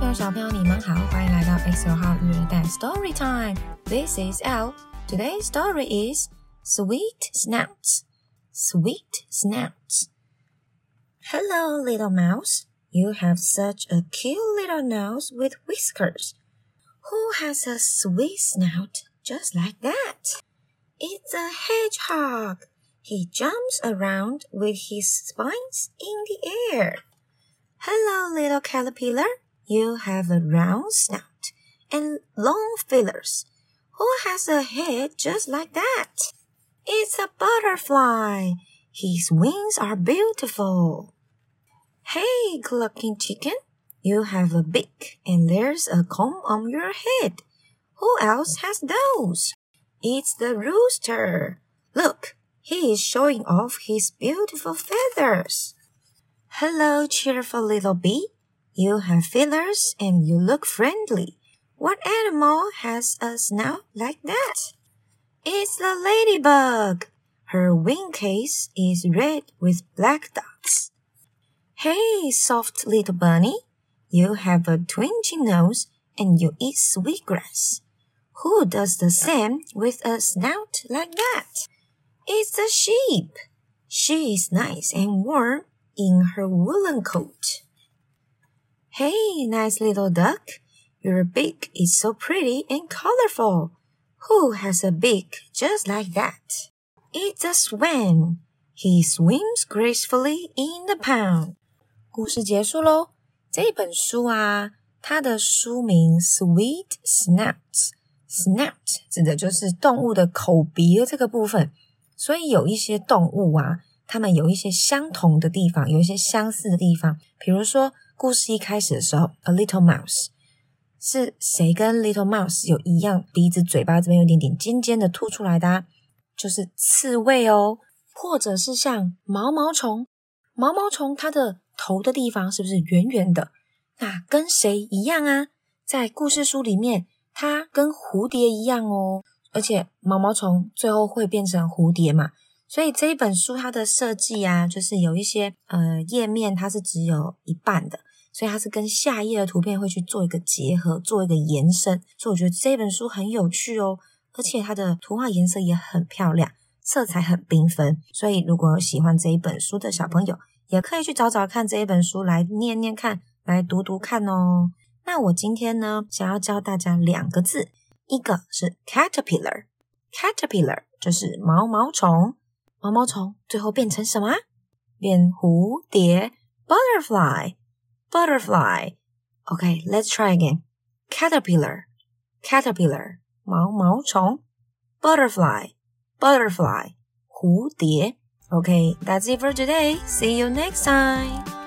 朋友、小朋友，你们好，欢迎来到 X 九号育儿蛋 Story Time。This is L. Today's story is Sweet Snouts. Sweet Snouts. Hello, little mouse. You have such a cute little nose with whiskers. Who has a sweet snout just like that? It's a hedgehog. He jumps around with his spines in the air. Hello, little caterpillar. You have a round snout and long feelers. Who has a head just like that? It's a butterfly. His wings are beautiful. Hey, clucking chicken. You have a beak and there's a comb on your head. Who else has those? It's the rooster. Look, he is showing off his beautiful feathers. Hello, cheerful little bee. You have feathers and you look friendly. What animal has a snout like that? It's the ladybug. Her wing case is red with black dots. Hey, soft little bunny. You have a twingy nose and you eat sweetgrass. Who does the same with a snout like that? It's the sheep. She is nice and warm in her woolen coat. Hey, nice little duck. Your beak is so pretty and colorful. Who has a beak just like that? It's a swan. He swims gracefully in the pond. 故事结束喽。这本书啊，它的书名《Sweet Snouts》，snout 指的就是动物的口鼻的这个部分。所以有一些动物啊，它们有一些相同的地方，有一些相似的地方。比如说， 故事一开始的时候，A little mouse 是谁跟 Little Mouse 有一样鼻子、嘴巴这边有点点尖尖的凸出来的，就是刺猬哦，或者是像毛毛虫，毛毛虫它的头的地方是不是圆圆的？那跟谁一样啊？在故事书里面，它跟蝴蝶一样哦，而且毛毛虫最后会变成蝴蝶嘛。所以这一本书它的设计啊，就是有一些呃页面它是只有一半的，所以它是跟下一页的图片会去做一个结合，做一个延伸。所以我觉得这本书很有趣哦，而且它的图画颜色也很漂亮，色彩很缤纷。所以如果喜欢这一本书的小朋友，也可以去找找看这一本书来念念看，来读读看哦。那我今天呢，想要教大家两个字，一个是 caterpillar，caterpillar 就是毛毛虫。毛毛虫最后变成什么？变蝴蝶，butterfly ，butterfly，butterfly。OK，let's try again。caterpillar，caterpillar，毛毛虫，butterfly，butterfly，蝴蝶。OK，that's it for today. See you next time.